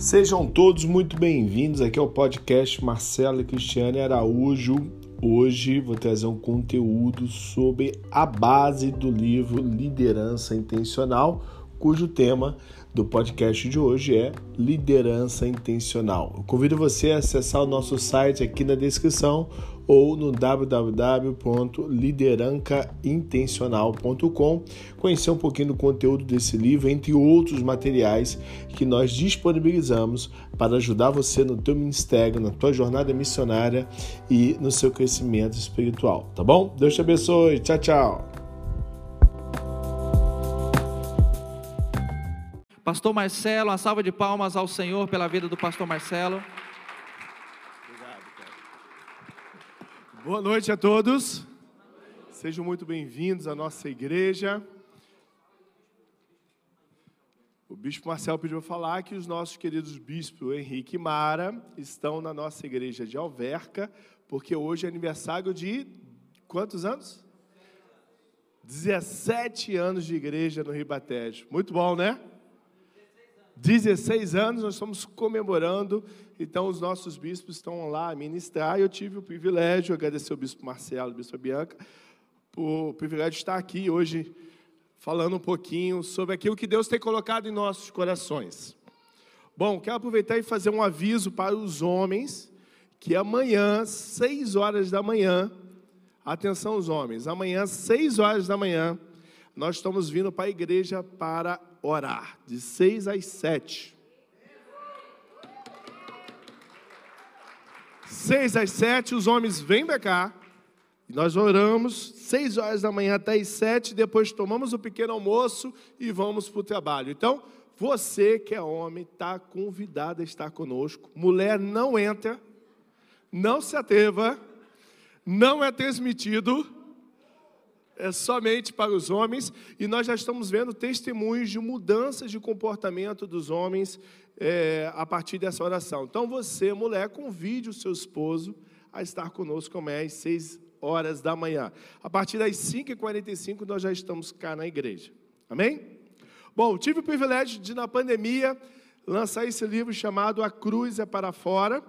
Sejam todos muito bem-vindos aqui ao podcast Marcelo e Cristiane Araújo. Hoje vou trazer um conteúdo sobre a base do livro Liderança Intencional, cujo tema do podcast de hoje é Liderança Intencional. Eu convido você a acessar o nosso site aqui na descrição ou no www.liderancaintencional.com, conhecer um pouquinho do conteúdo desse livro, entre outros materiais que nós disponibilizamos para ajudar você no teu ministério, na tua jornada missionária e no seu crescimento espiritual, tá bom? Deus te abençoe. Tchau, tchau. Pastor Marcelo, uma salva de palmas ao Senhor pela vida do pastor Marcelo. Boa noite a todos. Sejam muito bem-vindos à nossa igreja. O bispo Marcelo pediu falar que os nossos queridos bispos Henrique e Mara estão na nossa igreja de Alverca, porque hoje é aniversário de quantos anos? 17 anos de igreja no Ribatejo. Muito bom, né? 16 anos nós estamos comemorando, então os nossos bispos estão lá a ministrar. Eu tive o privilégio, de agradecer ao bispo Marcelo, ao bispo Bianca, por o privilégio de estar aqui hoje falando um pouquinho sobre aquilo que Deus tem colocado em nossos corações. Bom, quero aproveitar e fazer um aviso para os homens que amanhã, 6 horas da manhã, atenção os homens, amanhã, 6 horas da manhã, nós estamos vindo para a igreja para orar, de seis às sete. Seis às sete, os homens vêm para cá, nós oramos, seis horas da manhã até as sete, depois tomamos o pequeno almoço e vamos para o trabalho. Então, você que é homem, está convidado a estar conosco. Mulher não entra, não se atreva, não é transmitido é somente para os homens, e nós já estamos vendo testemunhos de mudanças de comportamento dos homens é, a partir dessa oração. Então você, mulher, convide o seu esposo a estar conosco amanhã às 6 horas da manhã. A partir das 5h45 nós já estamos cá na igreja. Amém? Bom, tive o privilégio de, na pandemia, lançar esse livro chamado A Cruz é para Fora,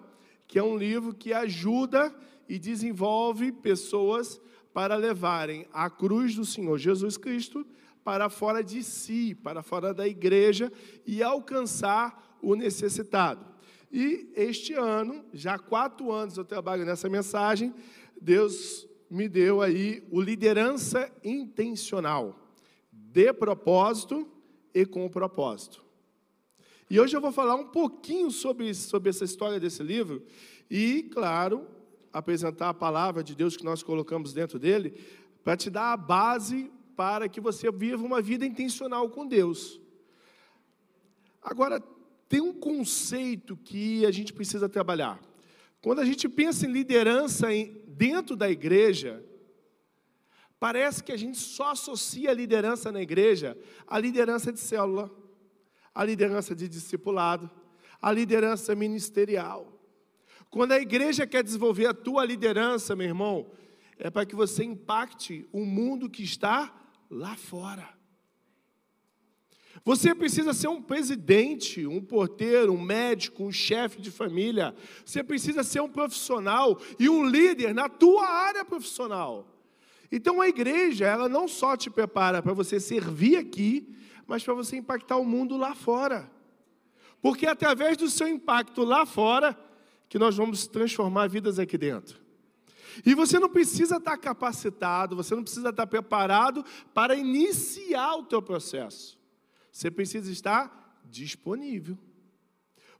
que é um livro que ajuda e desenvolve pessoas para levarem a cruz do Senhor Jesus Cristo para fora de si, para fora da igreja e alcançar o necessitado. E este ano, já há quatro anos eu trabalho nessa mensagem, Deus me deu aí o liderança intencional, de propósito e com propósito. E hoje eu vou falar um pouquinho sobre, sobre essa história desse livro e, claro, apresentar a palavra de Deus que nós colocamos dentro dele, para te dar a base para que você viva uma vida intencional com Deus. Agora, tem um conceito que a gente precisa trabalhar. Quando a gente pensa em liderança dentro da igreja, parece que a gente só associa a liderança na igreja à liderança de célula, à liderança de discipulado, à liderança ministerial. Quando a igreja quer desenvolver a tua liderança, meu irmão, é para que você impacte o mundo que está lá fora. Você precisa ser um presidente, um porteiro, um médico, um chefe de família. Você precisa ser um profissional e um líder na tua área profissional. Então a igreja, ela não só te prepara para você servir aqui, mas para você impactar o mundo lá fora. Porque através do seu impacto lá fora, que nós vamos transformar vidas aqui dentro. E você não precisa estar capacitado, você não precisa estar preparado para iniciar o teu processo. Você precisa estar disponível.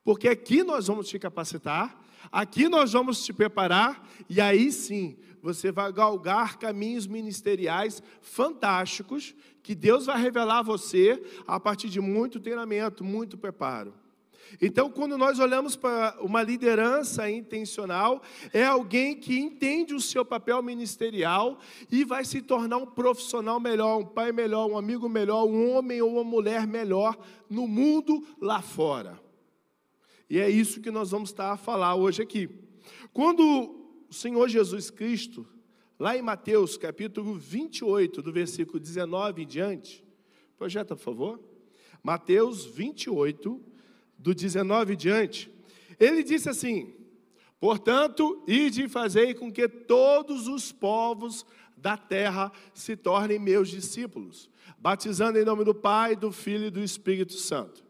Porque aqui nós vamos te capacitar, aqui nós vamos te preparar, e aí sim você vai galgar caminhos ministeriais fantásticos que Deus vai revelar a você a partir de muito treinamento, muito preparo. Então, quando nós olhamos para uma liderança intencional, é alguém que entende o seu papel ministerial e vai se tornar um profissional melhor, um pai melhor, um amigo melhor, um homem ou uma mulher melhor no mundo lá fora. E é isso que nós vamos estar a falar hoje aqui. Quando o Senhor Jesus Cristo, lá em Mateus capítulo 28, do versículo 19 em diante, projeta, por favor. Mateus 28, do 19 diante, ele disse assim: Portanto, ide e fazei com que todos os povos da terra se tornem meus discípulos, batizando em nome do Pai, do Filho e do Espírito Santo.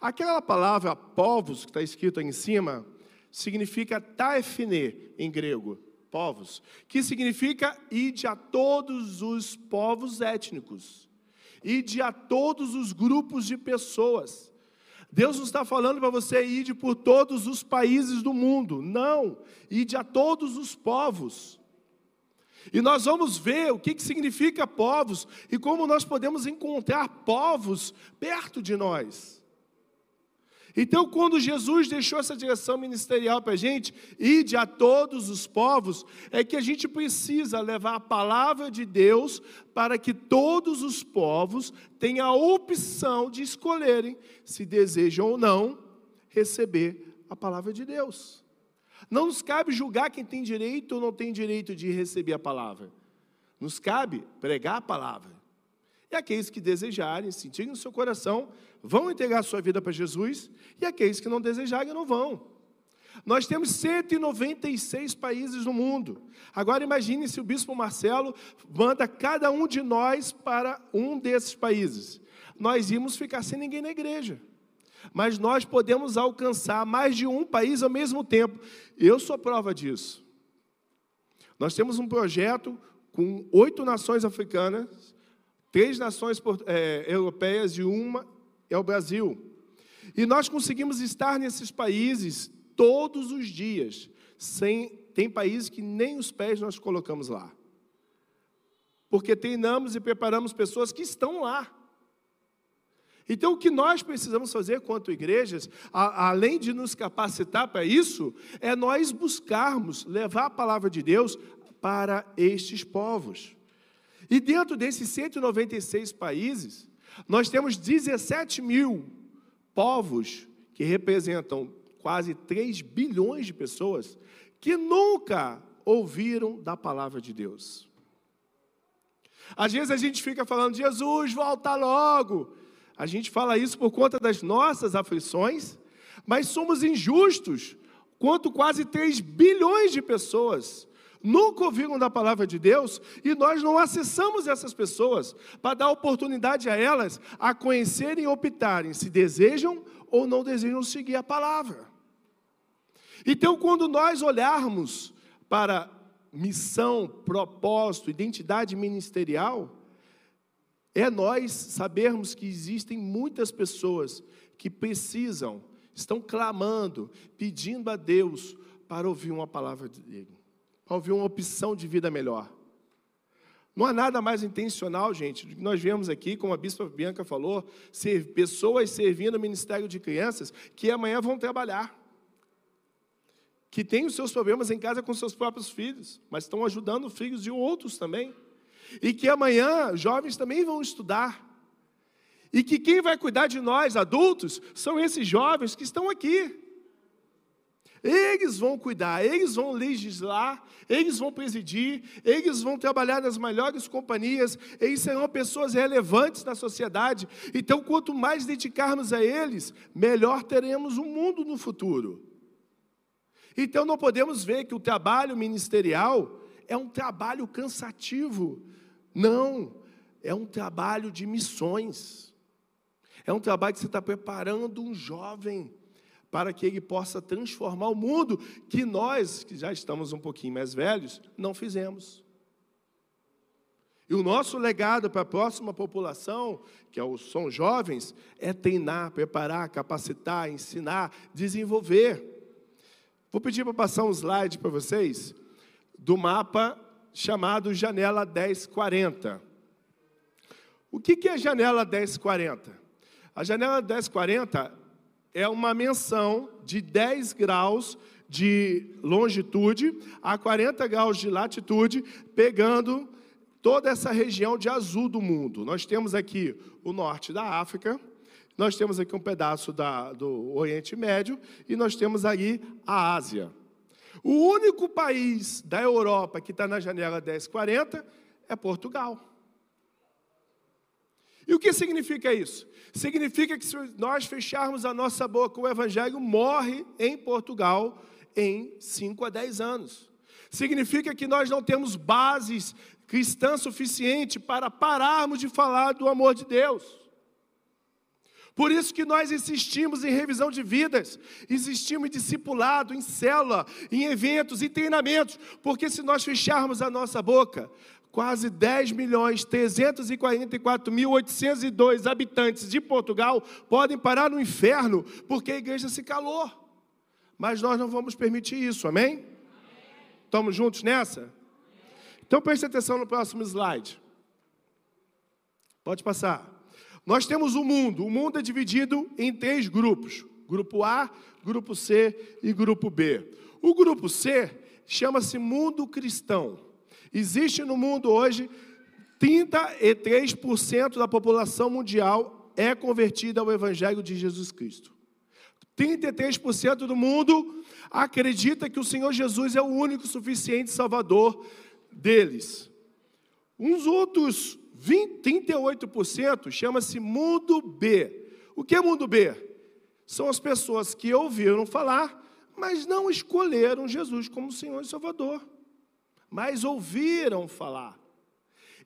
Aquela palavra povos que está escrito aí em cima significa taefne em grego, povos, que significa ide a todos os povos étnicos, ide a todos os grupos de pessoas. Deus não está falando para você ir por todos os países do mundo, não, ide a todos os povos. E nós vamos ver o que, que significa povos e como nós podemos encontrar povos perto de nós. Então, quando Jesus deixou essa direção ministerial para a gente, ide a todos os povos, é que a gente precisa levar a palavra de Deus para que todos os povos tenham a opção de escolherem se desejam ou não receber a palavra de Deus. Não nos cabe julgar quem tem direito ou não tem direito de receber a palavra. Nos cabe pregar a palavra. E aqueles que desejarem, sentirem no seu coração, vão entregar sua vida para Jesus, e aqueles que não desejarem não vão. Nós temos 196 países no mundo. Agora imagine se o bispo Marcelo manda cada um de nós para um desses países. Nós íamos ficar sem ninguém na igreja. Mas nós podemos alcançar mais de um país ao mesmo tempo. Eu sou prova disso. Nós temos um projeto com oito nações africanas, três nações é, europeias e uma é o Brasil. E nós conseguimos estar nesses países todos os dias. Sem, tem países que nem os pés nós colocamos lá. Porque treinamos e preparamos pessoas que estão lá. Então, o que nós precisamos fazer quanto igrejas, a, além de nos capacitar para isso, é nós buscarmos levar a palavra de Deus para estes povos. E dentro desses 196 países, nós temos 17 mil povos que representam quase 3 bilhões de pessoas que nunca ouviram da palavra de Deus. Às vezes a gente fica falando, Jesus, volta logo. A gente fala isso por conta das nossas aflições, mas somos injustos quanto quase 3 bilhões de pessoas nunca ouviram da palavra de Deus e nós não acessamos essas pessoas para dar oportunidade a elas a conhecerem e optarem se desejam ou não desejam seguir a palavra. Então, quando nós olharmos para missão, propósito, identidade ministerial, é nós sabermos que existem muitas pessoas que precisam, estão clamando, pedindo a Deus para ouvir uma palavra dele ouvir uma opção de vida melhor. Não há nada mais intencional, gente, do que nós vemos aqui, como a bispa Bianca falou, ser, pessoas servindo o ministério de crianças que amanhã vão trabalhar. Que têm os seus problemas em casa com seus próprios filhos, mas estão ajudando filhos de outros também. E que amanhã jovens também vão estudar. E que quem vai cuidar de nós, adultos, são esses jovens que estão aqui. Eles vão cuidar, eles vão legislar, eles vão presidir, eles vão trabalhar nas melhores companhias, eles serão pessoas relevantes na sociedade. Então, quanto mais dedicarmos a eles, melhor teremos um mundo no futuro. Então, não podemos ver que o trabalho ministerial é um trabalho cansativo. Não, é um trabalho de missões. É um trabalho que você está preparando um jovem para que ele possa transformar o mundo que nós, que já estamos um pouquinho mais velhos, não fizemos. E o nosso legado para a próxima população, que é são jovens, é treinar, preparar, capacitar, ensinar, desenvolver. Vou pedir para passar um slide para vocês do mapa chamado Janela 1040. O que é janela 1040? A janela 1040 é uma menção de 10 graus de longitude a 40 graus de latitude, pegando toda essa região de azul do mundo. Nós temos aqui o norte da África, nós temos aqui um pedaço da, do Oriente Médio e nós temos aí a Ásia. O único país da Europa que está na janela 1040 é Portugal. E o que significa isso? Significa que se nós fecharmos a nossa boca, o evangelho morre em Portugal em 5 a 10 anos. Significa que nós não temos bases cristãs suficientes para pararmos de falar do amor de Deus. Por isso que nós insistimos em revisão de vidas, insistimos em discipulado, em célula, em eventos, em treinamentos, porque se nós fecharmos a nossa boca, quase 10 milhões 344 mil 802 habitantes de Portugal podem parar no inferno porque a igreja se calou. Mas nós não vamos permitir isso, amém? amém. Estamos juntos nessa? Então preste atenção no próximo slide. Pode passar. Nós temos o um mundo. O mundo é dividido em três grupos: grupo A, grupo C e grupo B. O grupo C chama-se mundo cristão. Existe no mundo hoje 33% da população mundial é convertida ao Evangelho de Jesus Cristo. 33% do mundo acredita que o Senhor Jesus é o único suficiente Salvador deles. Uns outros 20, 38% chama-se mundo B. O que é mundo B? São as pessoas que ouviram falar, mas não escolheram Jesus como Senhor e Salvador mas ouviram falar.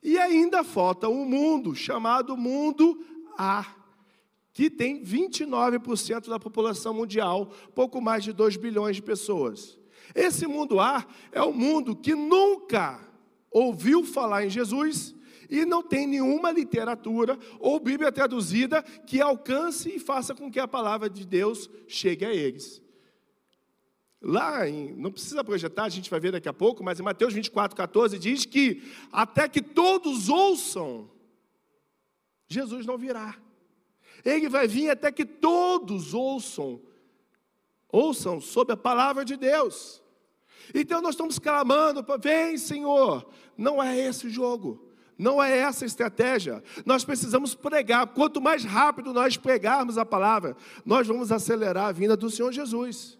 E ainda falta um mundo chamado mundo A, que tem 29% da população mundial, pouco mais de 2 bilhões de pessoas. Esse mundo A é o mundo que nunca ouviu falar em Jesus e não tem nenhuma literatura ou Bíblia traduzida que alcance e faça com que a palavra de Deus chegue a eles. Lá, em, não precisa projetar, a gente vai ver daqui a pouco, mas em Mateus 24, 14 diz que até que todos ouçam, Jesus não virá. Ele vai vir até que todos ouçam, ouçam sobre a palavra de Deus. Então nós estamos clamando, vem Senhor, não é esse o jogo. Não é essa a estratégia. Nós precisamos pregar. Quanto mais rápido nós pregarmos a palavra, nós vamos acelerar a vinda do Senhor Jesus.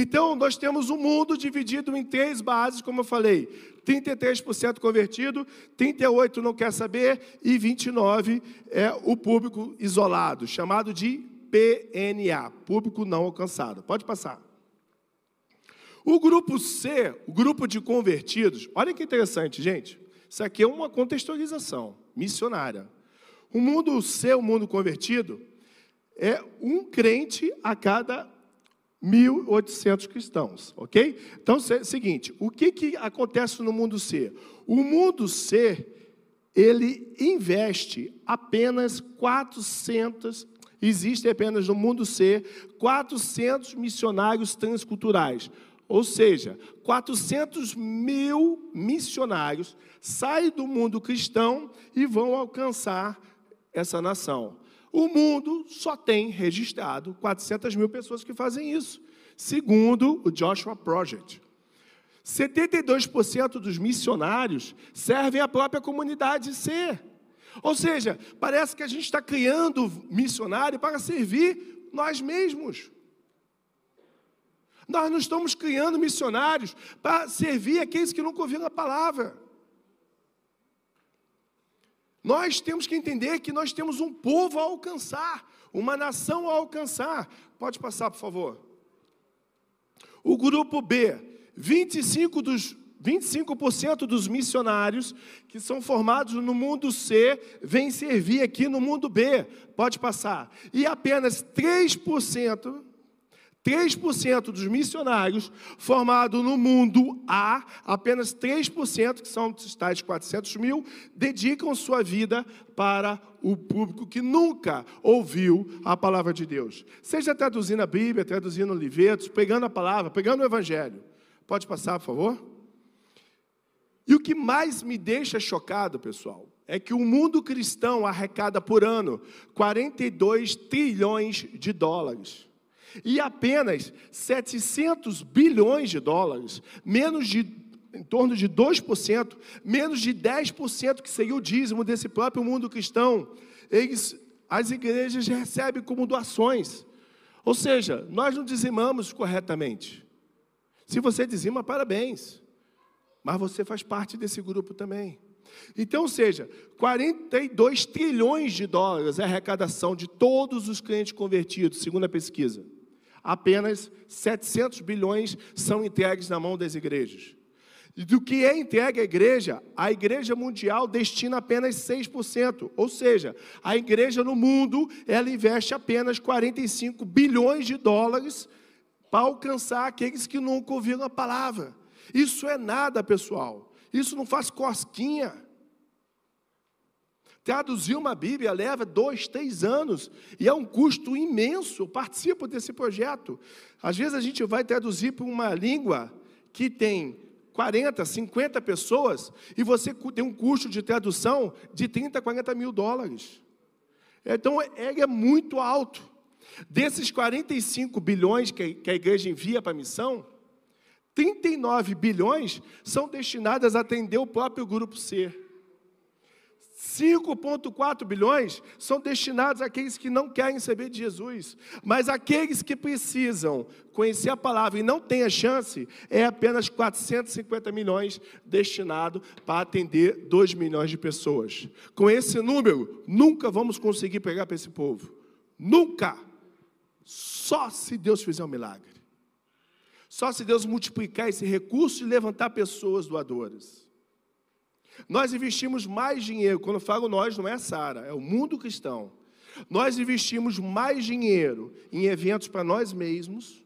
Então, nós temos um mundo dividido em três bases, como eu falei: 33% convertido, 38% não quer saber e 29% é o público isolado, chamado de PNA público não alcançado. Pode passar. O grupo C, o grupo de convertidos, olha que interessante, gente. Isso aqui é uma contextualização missionária. O mundo C, o mundo convertido, é um crente a cada 1.800 cristãos, ok? Então, é o seguinte, o que, que acontece no mundo C? O mundo C, ele investe apenas 400, existe apenas no mundo C, 400 missionários transculturais. Ou seja, 400 mil missionários saem do mundo cristão e vão alcançar essa nação. O mundo só tem registrado 400 mil pessoas que fazem isso, segundo o Joshua Project. 72% dos missionários servem a própria comunidade C. Ou seja, parece que a gente está criando missionário para servir nós mesmos. Nós não estamos criando missionários para servir aqueles que nunca ouviram a palavra. Nós temos que entender que nós temos um povo a alcançar, uma nação a alcançar. Pode passar, por favor. O grupo B, 25 dos 25% dos missionários que são formados no mundo C vêm servir aqui no mundo B. Pode passar. E apenas 3% 3% dos missionários formados no mundo A, apenas 3%, que são os tais 400 mil, dedicam sua vida para o público que nunca ouviu a palavra de Deus. Seja traduzindo a Bíblia, traduzindo livretos, pegando a palavra, pegando o Evangelho. Pode passar, por favor? E o que mais me deixa chocado, pessoal, é que o mundo cristão arrecada por ano 42 trilhões de dólares. E apenas 700 bilhões de dólares, menos de em torno de 2%, menos de 10% que seria o dízimo desse próprio mundo cristão, eles, as igrejas recebem como doações. Ou seja, nós não dizimamos corretamente. Se você dizima, parabéns. Mas você faz parte desse grupo também. Então, ou seja, 42 trilhões de dólares é a arrecadação de todos os clientes convertidos, segundo a pesquisa. Apenas 700 bilhões são entregues na mão das igrejas. E do que é entregue à igreja, a igreja mundial destina apenas 6%. Ou seja, a igreja no mundo, ela investe apenas 45 bilhões de dólares para alcançar aqueles que nunca ouviram a palavra. Isso é nada, pessoal. Isso não faz cosquinha. Traduzir uma Bíblia leva dois, três anos e é um custo imenso. Eu participo desse projeto. Às vezes a gente vai traduzir para uma língua que tem 40, 50 pessoas e você tem um custo de tradução de 30, 40 mil dólares. Então, ele é muito alto. Desses 45 bilhões que a igreja envia para a missão, 39 bilhões são destinadas a atender o próprio grupo C. 5,4 bilhões são destinados àqueles que não querem saber de Jesus, mas aqueles que precisam conhecer a palavra e não têm a chance, é apenas 450 milhões destinado para atender 2 milhões de pessoas. Com esse número, nunca vamos conseguir pegar para esse povo. Nunca! Só se Deus fizer um milagre. Só se Deus multiplicar esse recurso e levantar pessoas doadoras. Nós investimos mais dinheiro, quando eu falo nós, não é a Sara, é o mundo cristão. Nós investimos mais dinheiro em eventos para nós mesmos,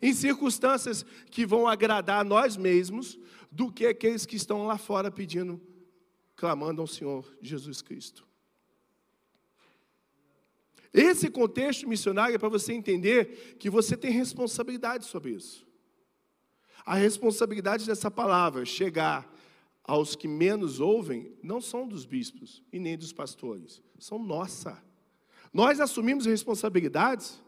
em circunstâncias que vão agradar a nós mesmos, do que aqueles que estão lá fora pedindo, clamando ao Senhor Jesus Cristo. Esse contexto missionário é para você entender que você tem responsabilidade sobre isso. A responsabilidade dessa palavra chegar aos que menos ouvem não são dos bispos e nem dos pastores, são nossa. Nós assumimos responsabilidades,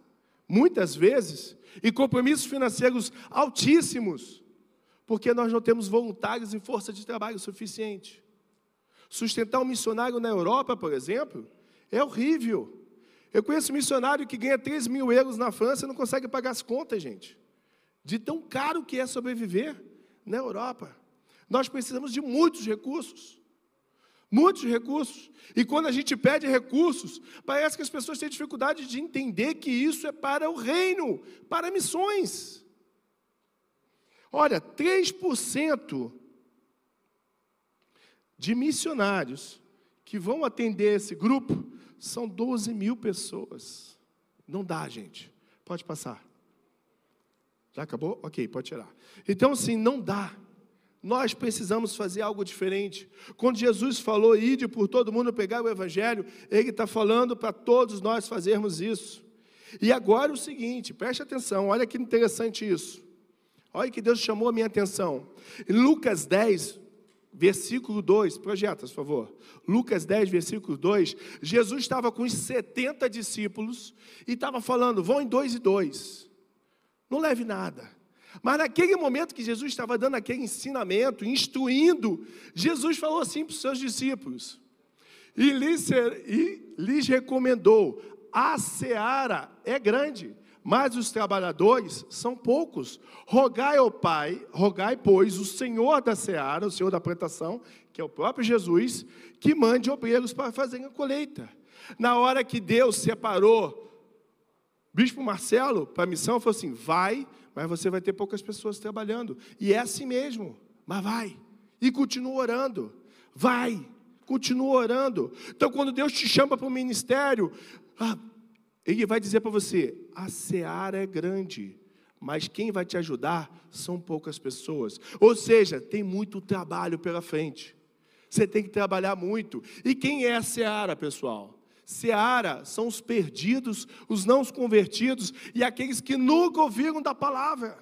muitas vezes, e compromissos financeiros altíssimos, porque nós não temos voluntários e força de trabalho suficiente. Sustentar um missionário na Europa, por exemplo, é horrível. Eu conheço um missionário que ganha 3 mil euros na França e não consegue pagar as contas, gente. De tão caro que é sobreviver na Europa. Nós precisamos de muitos recursos. Muitos recursos. E quando a gente pede recursos, parece que as pessoas têm dificuldade de entender que isso é para o reino, para missões. Olha, 3% de missionários que vão atender esse grupo são 12 mil pessoas. Não dá, gente. Pode passar. Já acabou? Ok, pode tirar. Então, assim, não dá. Nós precisamos fazer algo diferente. Quando Jesus falou, ide por todo mundo pegar o Evangelho, Ele está falando para todos nós fazermos isso. E agora o seguinte, preste atenção, olha que interessante isso. Olha que Deus chamou a minha atenção. Em Lucas 10, versículo 2, projeta, por favor. Lucas 10, versículo 2. Jesus estava com os 70 discípulos e estava falando: vão em dois e dois. Não leve nada. Mas naquele momento que Jesus estava dando aquele ensinamento, instruindo, Jesus falou assim para os seus discípulos, e lhes, e lhes recomendou: a seara é grande, mas os trabalhadores são poucos. Rogai ao Pai, rogai, pois, o Senhor da seara, o Senhor da plantação, que é o próprio Jesus, que mande obreiros para fazerem a colheita. Na hora que Deus separou Bispo Marcelo, para a missão, falou assim: vai mas você vai ter poucas pessoas trabalhando. E é assim mesmo, mas vai. E continua orando. Vai, continua orando. Então, quando Deus te chama para o ministério, ah, Ele vai dizer para você: a seara é grande, mas quem vai te ajudar são poucas pessoas. Ou seja, tem muito trabalho pela frente. Você tem que trabalhar muito. E quem é a seara, pessoal? Seara são os perdidos, os não convertidos e aqueles que nunca ouviram da palavra.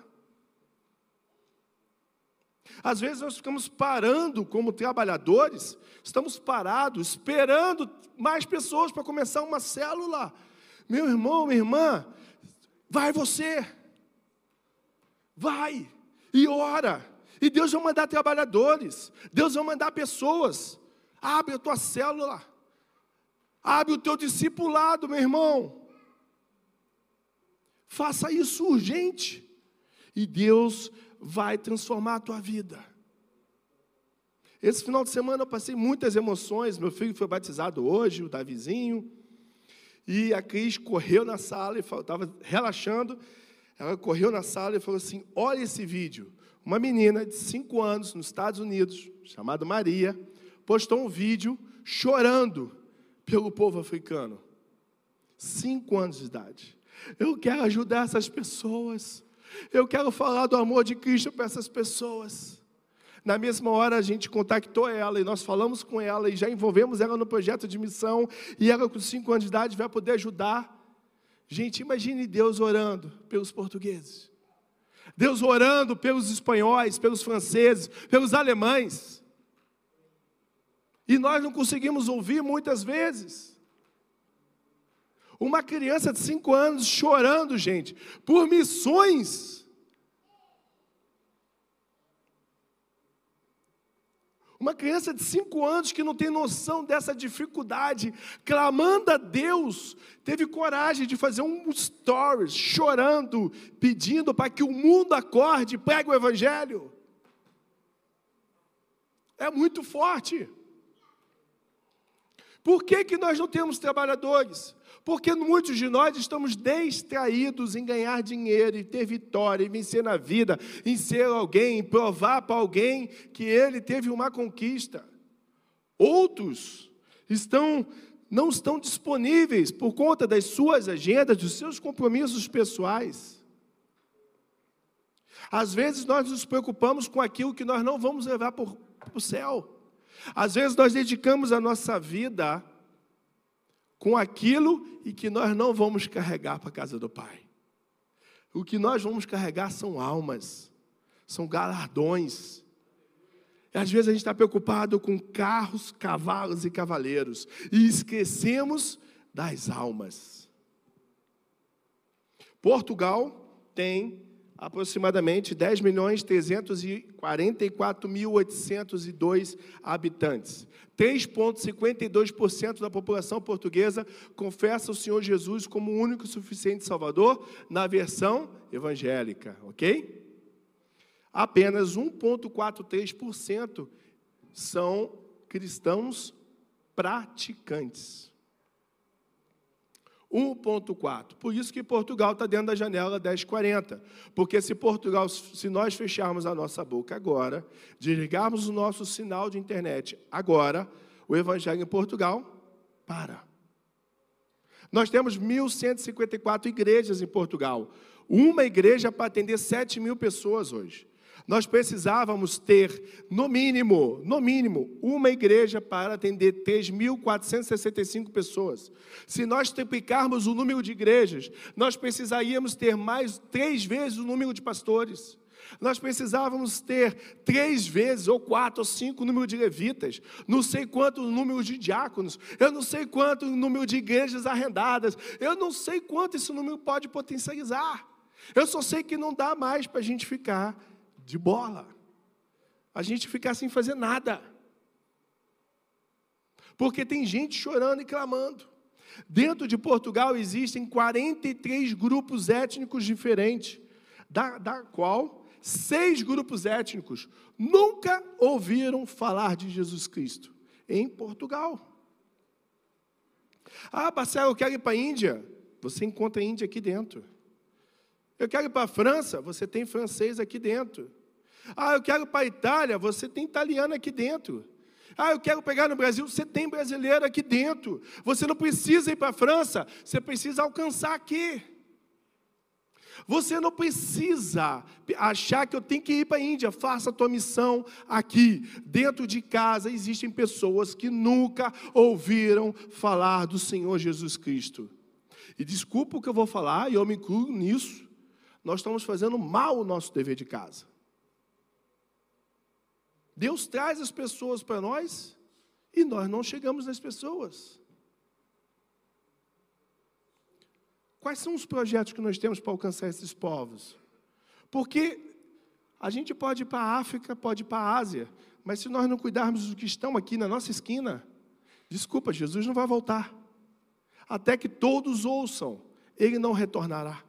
Às vezes nós ficamos parando como trabalhadores, estamos parados, esperando mais pessoas para começar uma célula. Meu irmão, minha irmã, vai você, vai e ora, e Deus vai mandar trabalhadores, Deus vai mandar pessoas. Abre a tua célula. Abre o teu discipulado, meu irmão. Faça isso urgente. E Deus vai transformar a tua vida. Esse final de semana eu passei muitas emoções. Meu filho foi batizado hoje, o Davizinho. E a Cris correu na sala e estava relaxando. Ela correu na sala e falou assim: Olha esse vídeo. Uma menina de 5 anos nos Estados Unidos, chamada Maria, postou um vídeo chorando pelo povo africano. Cinco anos de idade. Eu quero ajudar essas pessoas. Eu quero falar do amor de Cristo para essas pessoas. Na mesma hora a gente contactou ela e nós falamos com ela e já envolvemos ela no projeto de missão e ela com cinco anos de idade vai poder ajudar. Gente, imagine Deus orando pelos portugueses. Deus orando pelos espanhóis, pelos franceses, pelos alemães. E nós não conseguimos ouvir muitas vezes. Uma criança de cinco anos chorando, gente, por missões. Uma criança de cinco anos que não tem noção dessa dificuldade, clamando a Deus, teve coragem de fazer um stories, chorando, pedindo para que o mundo acorde e pregue o Evangelho. É muito forte. Por que, que nós não temos trabalhadores? Porque muitos de nós estamos distraídos em ganhar dinheiro, em ter vitória, em vencer na vida, em ser alguém, em provar para alguém que ele teve uma conquista. Outros estão não estão disponíveis por conta das suas agendas, dos seus compromissos pessoais. Às vezes nós nos preocupamos com aquilo que nós não vamos levar para o céu. Às vezes nós dedicamos a nossa vida com aquilo e que nós não vamos carregar para a casa do Pai. O que nós vamos carregar são almas, são galardões. E às vezes a gente está preocupado com carros, cavalos e cavaleiros e esquecemos das almas. Portugal tem aproximadamente 10 milhões 344.802 habitantes. 3,52% da população portuguesa confessa o Senhor Jesus como o único suficiente Salvador na versão evangélica, ok? Apenas 1,43% são cristãos praticantes. 1,4. Por isso que Portugal está dentro da janela 1040. Porque se Portugal, se nós fecharmos a nossa boca agora, desligarmos o nosso sinal de internet agora, o evangelho em Portugal para. Nós temos 1.154 igrejas em Portugal. Uma igreja para atender 7 mil pessoas hoje. Nós precisávamos ter, no mínimo, no mínimo, uma igreja para atender 3.465 pessoas. Se nós triplicarmos o número de igrejas, nós precisaríamos ter mais três vezes o número de pastores. Nós precisávamos ter três vezes, ou quatro, ou cinco o número de levitas, não sei quanto o número de diáconos, eu não sei quanto o número de igrejas arrendadas, eu não sei quanto esse número pode potencializar. Eu só sei que não dá mais para a gente ficar de bola. A gente ficar sem fazer nada. Porque tem gente chorando e clamando. Dentro de Portugal existem 43 grupos étnicos diferentes, da, da qual seis grupos étnicos nunca ouviram falar de Jesus Cristo em Portugal. Ah, Marcelo, eu quero ir para a Índia. Você encontra a Índia aqui dentro. Eu quero ir para a França, você tem francês aqui dentro. Ah, eu quero ir para a Itália, você tem italiano aqui dentro. Ah, eu quero pegar no Brasil, você tem brasileiro aqui dentro. Você não precisa ir para a França, você precisa alcançar aqui. Você não precisa achar que eu tenho que ir para a Índia, faça a tua missão aqui. Dentro de casa existem pessoas que nunca ouviram falar do Senhor Jesus Cristo. E desculpa o que eu vou falar, e eu me incluo nisso nós estamos fazendo mal o nosso dever de casa. Deus traz as pessoas para nós e nós não chegamos nas pessoas. Quais são os projetos que nós temos para alcançar esses povos? Porque a gente pode ir para a África, pode ir para a Ásia, mas se nós não cuidarmos dos que estão aqui na nossa esquina, desculpa, Jesus não vai voltar. Até que todos ouçam, ele não retornará.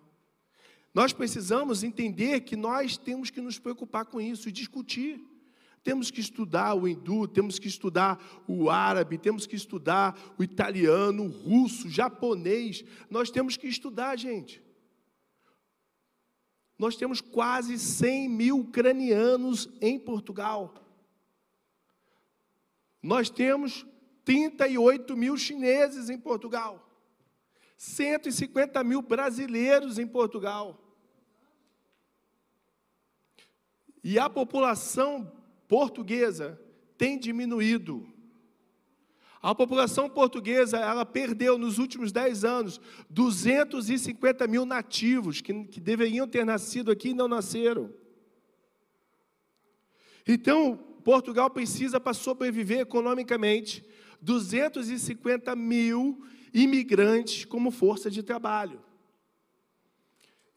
Nós precisamos entender que nós temos que nos preocupar com isso e discutir. Temos que estudar o hindu, temos que estudar o árabe, temos que estudar o italiano, o russo, o japonês. Nós temos que estudar, gente. Nós temos quase 100 mil ucranianos em Portugal. Nós temos 38 mil chineses em Portugal. 150 mil brasileiros em Portugal. E a população portuguesa tem diminuído. A população portuguesa, ela perdeu nos últimos 10 anos 250 mil nativos que, que deveriam ter nascido aqui e não nasceram. Então, Portugal precisa, para sobreviver economicamente, 250 mil imigrantes como força de trabalho.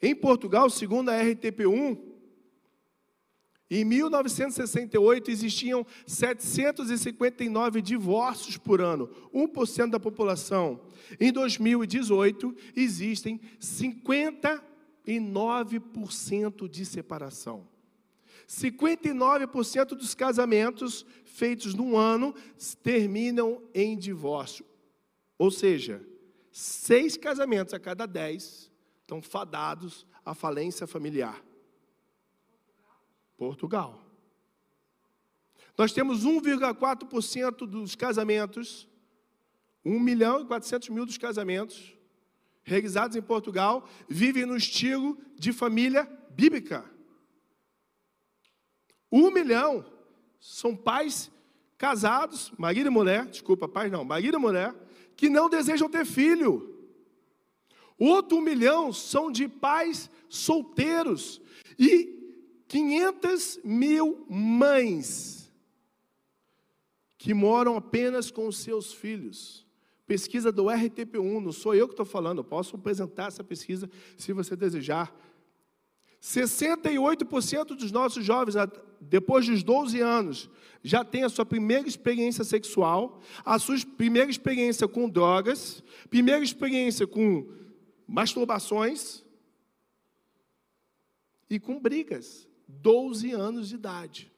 Em Portugal, segundo a RTP1, em 1968 existiam 759 divórcios por ano, 1% da população. Em 2018 existem 59% de separação. 59% dos casamentos feitos num ano terminam em divórcio. Ou seja, seis casamentos a cada dez estão fadados à falência familiar. Portugal. Nós temos 1,4% dos casamentos, 1 milhão e 400 mil dos casamentos realizados em Portugal vivem no estilo de família bíblica. Um milhão são pais casados, marido e mulher, desculpa, pais não, marido e mulher, que não desejam ter filho. Outro milhão são de pais solteiros. E 500 mil mães que moram apenas com os seus filhos. Pesquisa do RTP1, não sou eu que estou falando, eu posso apresentar essa pesquisa se você desejar. 68% dos nossos jovens, depois dos 12 anos, já têm a sua primeira experiência sexual, a sua primeira experiência com drogas, primeira experiência com masturbações e com brigas. 12 anos de idade.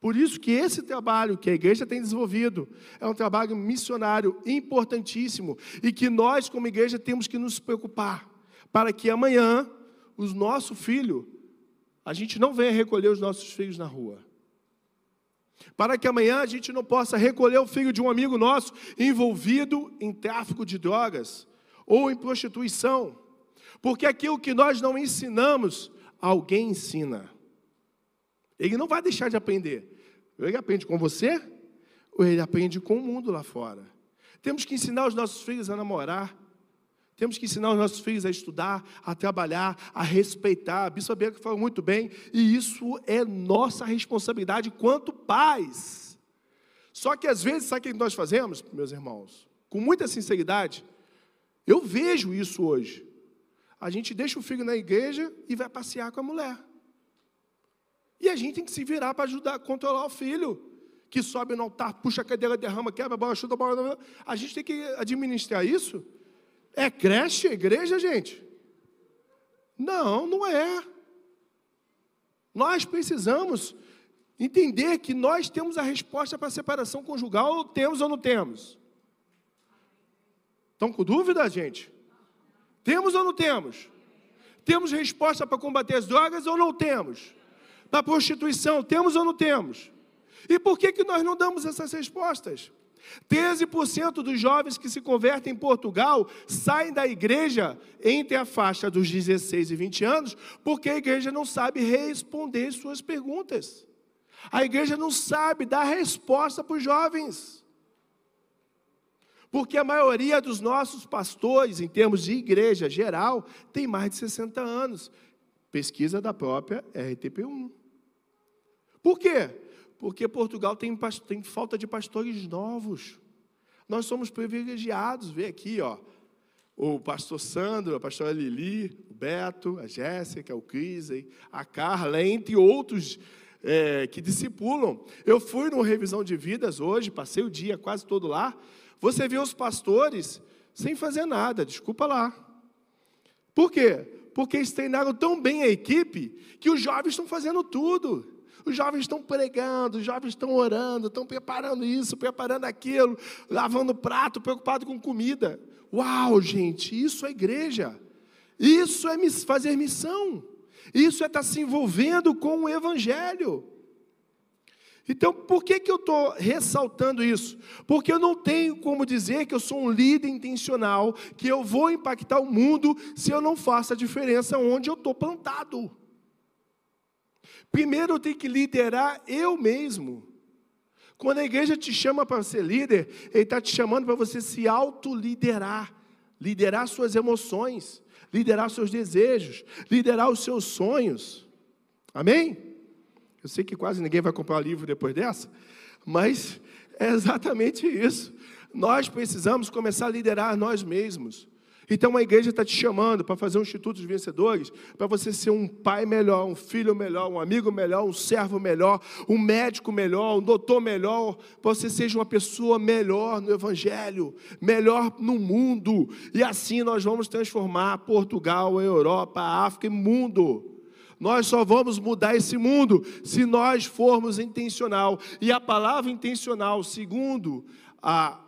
Por isso que esse trabalho que a igreja tem desenvolvido é um trabalho missionário importantíssimo e que nós, como igreja, temos que nos preocupar para que amanhã os nosso filho, a gente não venha recolher os nossos filhos na rua. Para que amanhã a gente não possa recolher o filho de um amigo nosso envolvido em tráfico de drogas ou em prostituição. Porque aquilo que nós não ensinamos, alguém ensina. Ele não vai deixar de aprender. Ele aprende com você, ou ele aprende com o mundo lá fora. Temos que ensinar os nossos filhos a namorar. Temos que ensinar os nossos filhos a estudar, a trabalhar, a respeitar. A Bispa Bianca falou muito bem, e isso é nossa responsabilidade quanto pais. Só que às vezes, sabe o que nós fazemos, meus irmãos? Com muita sinceridade, eu vejo isso hoje. A gente deixa o filho na igreja e vai passear com a mulher. E a gente tem que se virar para ajudar a controlar o filho, que sobe no altar, puxa a cadeira, derrama, quebra bola, chuta bola. A gente tem que administrar isso. É creche, igreja, gente? Não, não é. Nós precisamos entender que nós temos a resposta para a separação conjugal, temos ou não temos? Estão com dúvida, gente? Temos ou não temos? Temos resposta para combater as drogas ou não temos? Da prostituição? Temos ou não temos? E por que, que nós não damos essas respostas? 13% dos jovens que se convertem em Portugal saem da igreja entre a faixa dos 16 e 20 anos, porque a igreja não sabe responder suas perguntas. A igreja não sabe dar resposta para os jovens. Porque a maioria dos nossos pastores, em termos de igreja geral, tem mais de 60 anos. Pesquisa da própria RTP1. Por quê? Porque Portugal tem, tem falta de pastores novos. Nós somos privilegiados. Vê aqui, ó, o pastor Sandro, a pastora Lili, o Beto, a Jéssica, o Cris, a Carla, entre outros é, que discipulam. Eu fui numa revisão de vidas hoje, passei o dia quase todo lá. Você vê os pastores sem fazer nada, desculpa lá. Por quê? Porque eles treinaram tão bem a equipe que os jovens estão fazendo tudo. Os jovens estão pregando, os jovens estão orando, estão preparando isso, preparando aquilo, lavando prato, preocupado com comida. Uau, gente, isso é igreja. Isso é fazer missão. Isso é estar se envolvendo com o evangelho. Então, por que, que eu estou ressaltando isso? Porque eu não tenho como dizer que eu sou um líder intencional, que eu vou impactar o mundo se eu não faço a diferença onde eu estou plantado. Primeiro eu tenho que liderar eu mesmo. Quando a igreja te chama para ser líder, ele está te chamando para você se autoliderar, liderar suas emoções, liderar seus desejos, liderar os seus sonhos. Amém? Eu sei que quase ninguém vai comprar livro depois dessa, mas é exatamente isso. Nós precisamos começar a liderar nós mesmos. Então a igreja está te chamando para fazer um Instituto dos Vencedores, para você ser um pai melhor, um filho melhor, um amigo melhor, um servo melhor, um médico melhor, um doutor melhor, para você seja uma pessoa melhor no Evangelho, melhor no mundo. E assim nós vamos transformar Portugal, a Europa, a África e mundo. Nós só vamos mudar esse mundo se nós formos intencional. E a palavra intencional, segundo a,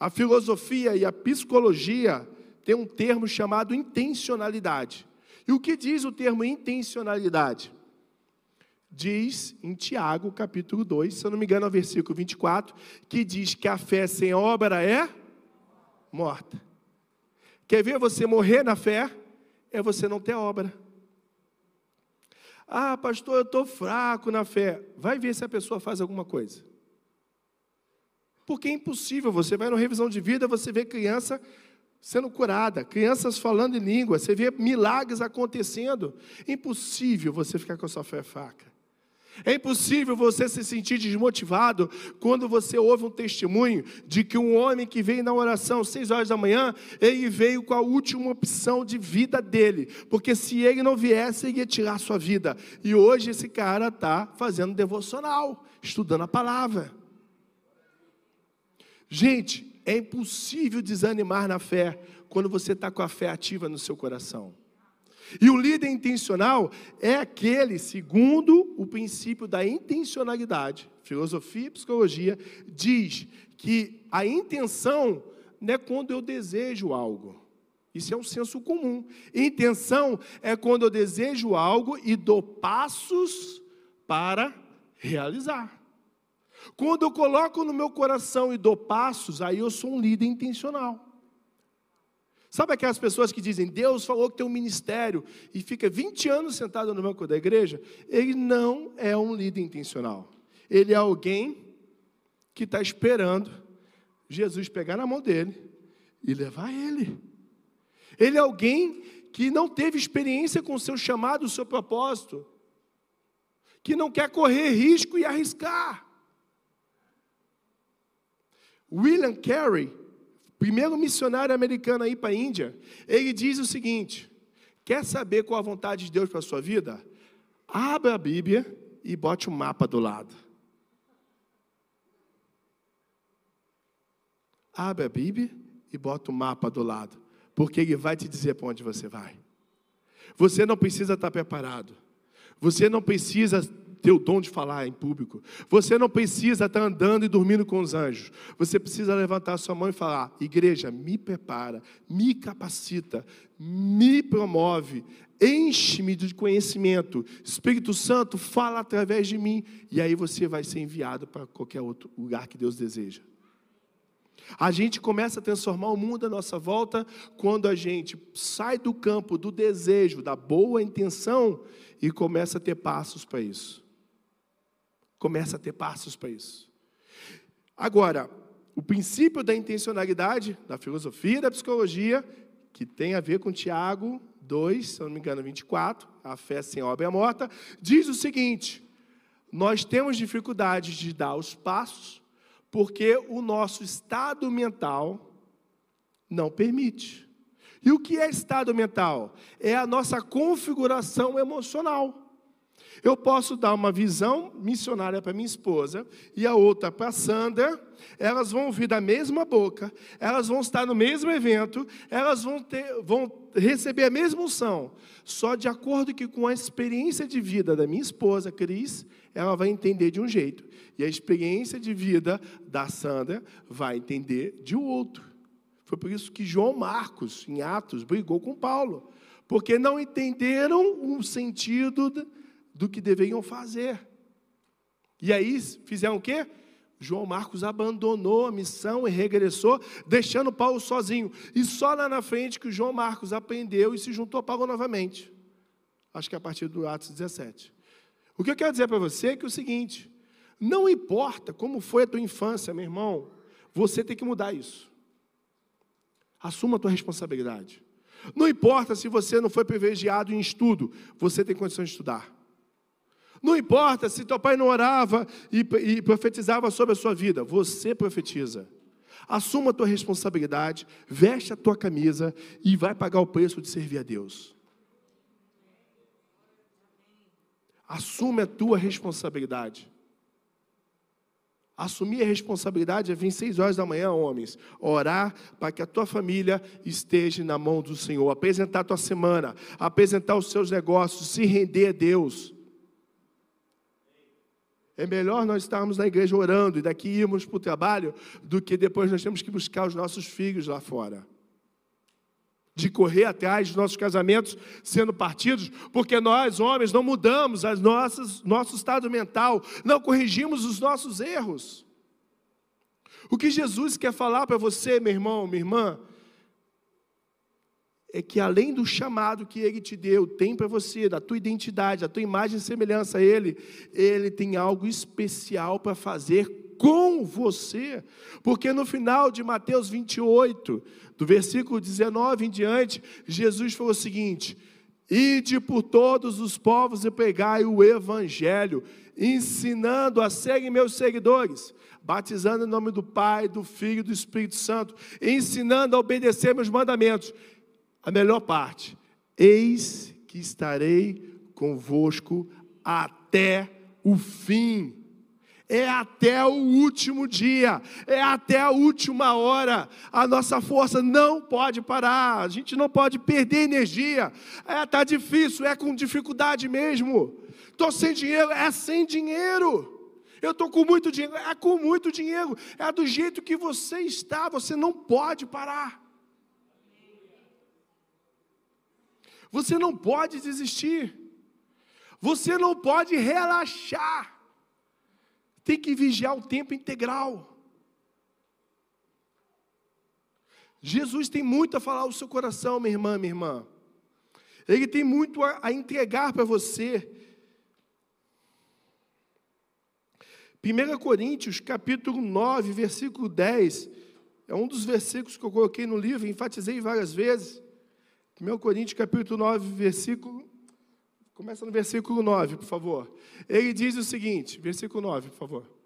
a filosofia e a psicologia, tem um termo chamado intencionalidade. E o que diz o termo intencionalidade? Diz em Tiago, capítulo 2, se eu não me engano, é o versículo 24, que diz que a fé sem obra é morta. Quer ver você morrer na fé? É você não ter obra. Ah, pastor, eu estou fraco na fé. Vai ver se a pessoa faz alguma coisa. Porque é impossível. Você vai numa revisão de vida, você vê criança sendo curada, crianças falando em língua, você vê milagres acontecendo. Impossível você ficar com a sua fé fraca. É impossível você se sentir desmotivado quando você ouve um testemunho de que um homem que veio na oração às seis horas da manhã, ele veio com a última opção de vida dele, porque se ele não viesse, ele ia tirar a sua vida. E hoje esse cara está fazendo devocional, estudando a palavra. Gente, é impossível desanimar na fé quando você está com a fé ativa no seu coração. E o líder intencional é aquele, segundo o princípio da intencionalidade, filosofia e psicologia, diz que a intenção não é quando eu desejo algo. Isso é um senso comum. Intenção é quando eu desejo algo e dou passos para realizar. Quando eu coloco no meu coração e dou passos, aí eu sou um líder intencional. Sabe aquelas pessoas que dizem, Deus falou que tem um ministério e fica 20 anos sentado no banco da igreja? Ele não é um líder intencional. Ele é alguém que está esperando Jesus pegar na mão dele e levar ele. Ele é alguém que não teve experiência com o seu chamado, o seu propósito, que não quer correr risco e arriscar. William Carey primeiro missionário americano aí para a Índia, ele diz o seguinte: quer saber qual a vontade de Deus para a sua vida? Abra a Bíblia e bote um mapa do lado. Abra a Bíblia e bota o um mapa do lado, porque ele vai te dizer para onde você vai. Você não precisa estar preparado. Você não precisa ter o dom de falar em público. Você não precisa estar andando e dormindo com os anjos. Você precisa levantar sua mão e falar: Igreja, me prepara, me capacita, me promove, enche-me de conhecimento. Espírito Santo, fala através de mim. E aí você vai ser enviado para qualquer outro lugar que Deus deseja. A gente começa a transformar o mundo à nossa volta quando a gente sai do campo do desejo, da boa intenção e começa a ter passos para isso começa a ter passos para isso. Agora, o princípio da intencionalidade, da filosofia da psicologia, que tem a ver com Tiago 2, se não me engano, 24, a fé sem obra é morta, diz o seguinte: nós temos dificuldades de dar os passos porque o nosso estado mental não permite. E o que é estado mental? É a nossa configuração emocional. Eu posso dar uma visão missionária para minha esposa e a outra para Sandra. Elas vão ouvir da mesma boca, elas vão estar no mesmo evento, elas vão, ter, vão receber a mesma unção. Só de acordo que com a experiência de vida da minha esposa, Cris, ela vai entender de um jeito. E a experiência de vida da Sandra vai entender de outro. Foi por isso que João Marcos, em Atos, brigou com Paulo. Porque não entenderam o sentido do que deveriam fazer. E aí fizeram o quê? João Marcos abandonou a missão e regressou, deixando Paulo sozinho. E só lá na frente que o João Marcos aprendeu e se juntou a Paulo novamente. Acho que é a partir do Atos 17. O que eu quero dizer para você é que é o seguinte: não importa como foi a tua infância, meu irmão, você tem que mudar isso. Assuma a tua responsabilidade. Não importa se você não foi privilegiado em estudo, você tem condição de estudar. Não importa se teu pai não orava e, e profetizava sobre a sua vida, você profetiza. Assuma a tua responsabilidade, veste a tua camisa e vai pagar o preço de servir a Deus. Assume a tua responsabilidade. Assumir a responsabilidade é vir seis horas da manhã, homens. Orar para que a tua família esteja na mão do Senhor. Apresentar a tua semana, apresentar os seus negócios, se render a Deus. É melhor nós estarmos na igreja orando e daqui irmos para o trabalho do que depois nós temos que buscar os nossos filhos lá fora. De correr atrás dos nossos casamentos sendo partidos, porque nós, homens, não mudamos as nossas, nosso estado mental, não corrigimos os nossos erros. O que Jesus quer falar para você, meu irmão, minha irmã, é que além do chamado que Ele te deu, tem para você, da tua identidade, da tua imagem e semelhança a Ele, Ele tem algo especial para fazer com você. Porque no final de Mateus 28, do versículo 19 em diante, Jesus falou o seguinte: Ide por todos os povos e pregai o Evangelho, ensinando a serem meus seguidores, batizando em nome do Pai, do Filho e do Espírito Santo, ensinando a obedecer meus mandamentos a melhor parte: Eis que estarei convosco até o fim. É até o último dia, é até a última hora. A nossa força não pode parar, a gente não pode perder energia. É, tá difícil, é com dificuldade mesmo. Estou sem dinheiro, é sem dinheiro. Eu estou com muito dinheiro, é com muito dinheiro. É do jeito que você está, você não pode parar. Você não pode desistir. Você não pode relaxar. Tem que vigiar o tempo integral. Jesus tem muito a falar ao seu coração, minha irmã, minha irmã. Ele tem muito a, a entregar para você. 1 Coríntios, capítulo 9, versículo 10, é um dos versículos que eu coloquei no livro, enfatizei várias vezes. 1 Coríntios capítulo 9, versículo. Começa no versículo 9, por favor. Ele diz o seguinte, versículo 9, por favor.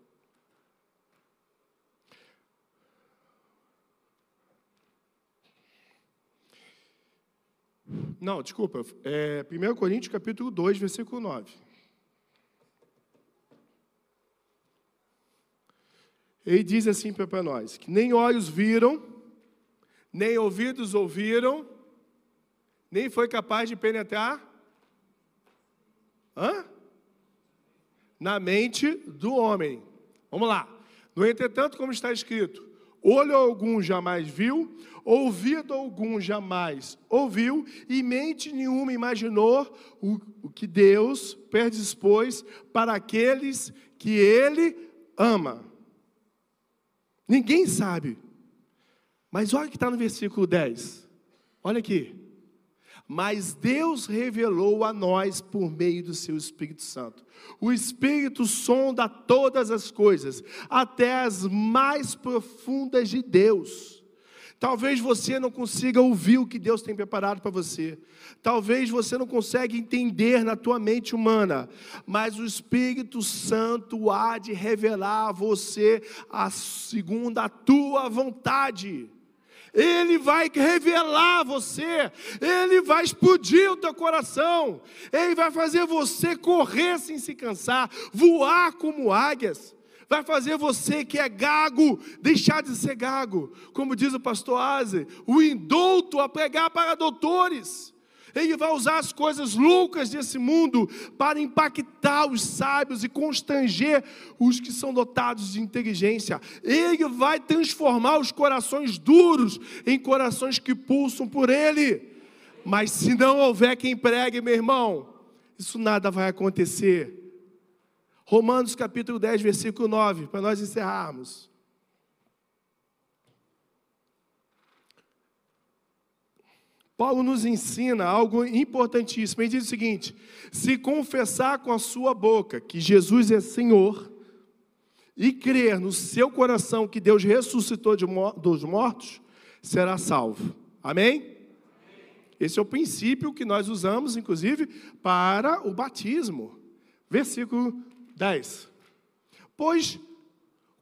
Não, desculpa. É 1 Coríntios capítulo 2, versículo 9. Ele diz assim para nós: que nem olhos viram, nem ouvidos ouviram, nem foi capaz de penetrar Hã? na mente do homem. Vamos lá. No entretanto, como está escrito, olho algum jamais viu, ouvido algum jamais ouviu, e mente nenhuma imaginou o, o que Deus predispôs para aqueles que Ele ama. Ninguém sabe. Mas olha o que está no versículo 10. Olha aqui mas Deus revelou a nós por meio do seu Espírito Santo. O Espírito sonda todas as coisas, até as mais profundas de Deus. Talvez você não consiga ouvir o que Deus tem preparado para você. Talvez você não consiga entender na tua mente humana, mas o Espírito Santo há de revelar a você a segunda a tua vontade. Ele vai revelar você, Ele vai explodir o teu coração, Ele vai fazer você correr sem se cansar, voar como águias, vai fazer você que é gago deixar de ser gago, como diz o pastor Aze, o indulto a pregar para doutores. Ele vai usar as coisas loucas desse mundo para impactar os sábios e constranger os que são dotados de inteligência. Ele vai transformar os corações duros em corações que pulsam por Ele. Mas se não houver quem pregue, meu irmão, isso nada vai acontecer. Romanos capítulo 10, versículo 9, para nós encerrarmos. Paulo nos ensina algo importantíssimo. Ele diz o seguinte: se confessar com a sua boca que Jesus é Senhor, e crer no seu coração que Deus ressuscitou dos mortos, será salvo. Amém? Esse é o princípio que nós usamos, inclusive, para o batismo. Versículo 10. Pois,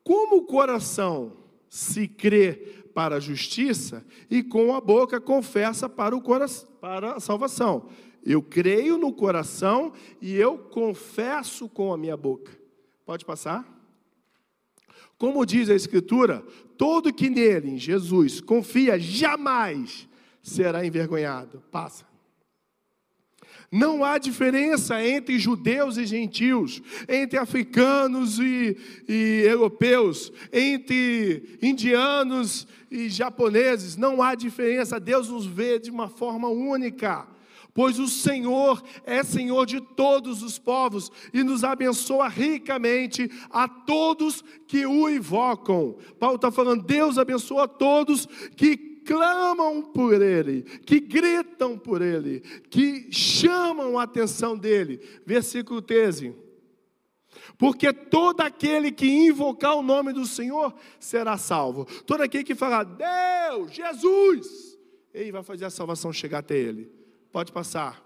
como o coração se crê para a justiça e com a boca confessa para, o coração, para a salvação. Eu creio no coração e eu confesso com a minha boca. Pode passar? Como diz a Escritura, todo que nele, em Jesus, confia, jamais será envergonhado. Passa. Não há diferença entre judeus e gentios, entre africanos e, e, europeus, entre indianos e japoneses. Não há diferença. Deus nos vê de uma forma única. Pois o Senhor é Senhor de todos os povos e nos abençoa ricamente a todos que o invocam. Paulo está falando, Deus abençoa a todos que clamam por Ele, que gritam por Ele, que chamam a atenção dEle. Versículo 13. Porque todo aquele que invocar o nome do Senhor será salvo. Todo aquele que falar, Deus, Jesus, Ele vai fazer a salvação chegar até Ele. Pode passar.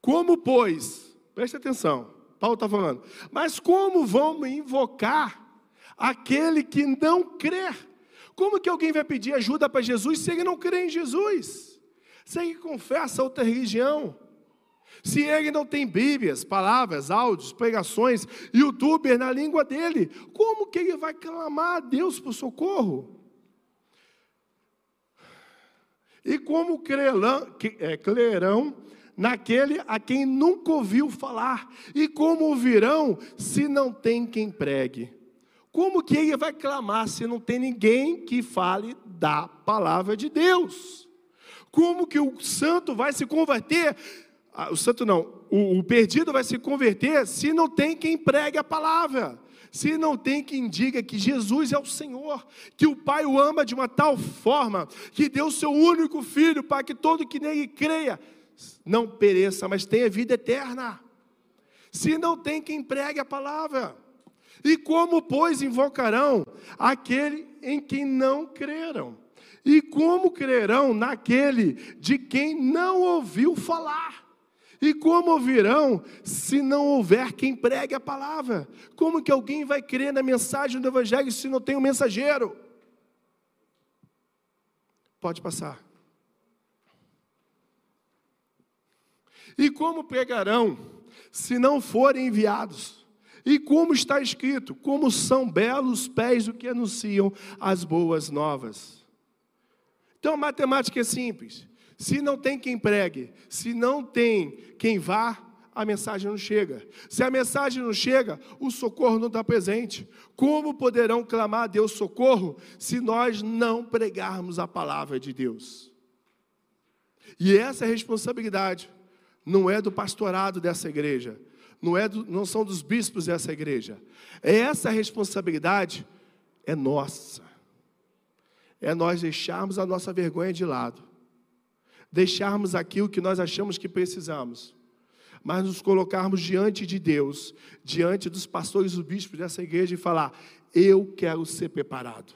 Como, pois, preste atenção, Paulo está falando, mas como vamos invocar aquele que não crer? Como que alguém vai pedir ajuda para Jesus se ele não crê em Jesus? Se ele confessa outra religião? Se ele não tem Bíblias, palavras, áudios, pregações, youtuber na língua dele, como que ele vai clamar a Deus por socorro? E como crerão, é, crerão naquele a quem nunca ouviu falar? E como ouvirão se não tem quem pregue? Como que ele vai clamar se não tem ninguém que fale da palavra de Deus? Como que o santo vai se converter? Ah, o santo não, o, o perdido vai se converter se não tem quem pregue a palavra se não tem quem diga que Jesus é o Senhor, que o Pai o ama de uma tal forma, que deu seu único filho para que todo que nele creia não pereça, mas tenha vida eterna. Se não tem quem pregue a palavra, e como, pois, invocarão aquele em quem não creram? E como crerão naquele de quem não ouviu falar? E como ouvirão se não houver quem pregue a palavra? Como que alguém vai crer na mensagem do Evangelho se não tem um mensageiro? Pode passar. E como pregarão se não forem enviados? E como está escrito, como são belos pés o que anunciam as boas novas. Então a matemática é simples. Se não tem quem pregue, se não tem quem vá, a mensagem não chega. Se a mensagem não chega, o socorro não está presente. Como poderão clamar a Deus socorro se nós não pregarmos a palavra de Deus? E essa responsabilidade não é do pastorado dessa igreja, não, é do, não são dos bispos dessa igreja. É essa responsabilidade é nossa. É nós deixarmos a nossa vergonha de lado, deixarmos aquilo que nós achamos que precisamos, mas nos colocarmos diante de Deus, diante dos pastores e dos bispos dessa igreja e falar: Eu quero ser preparado.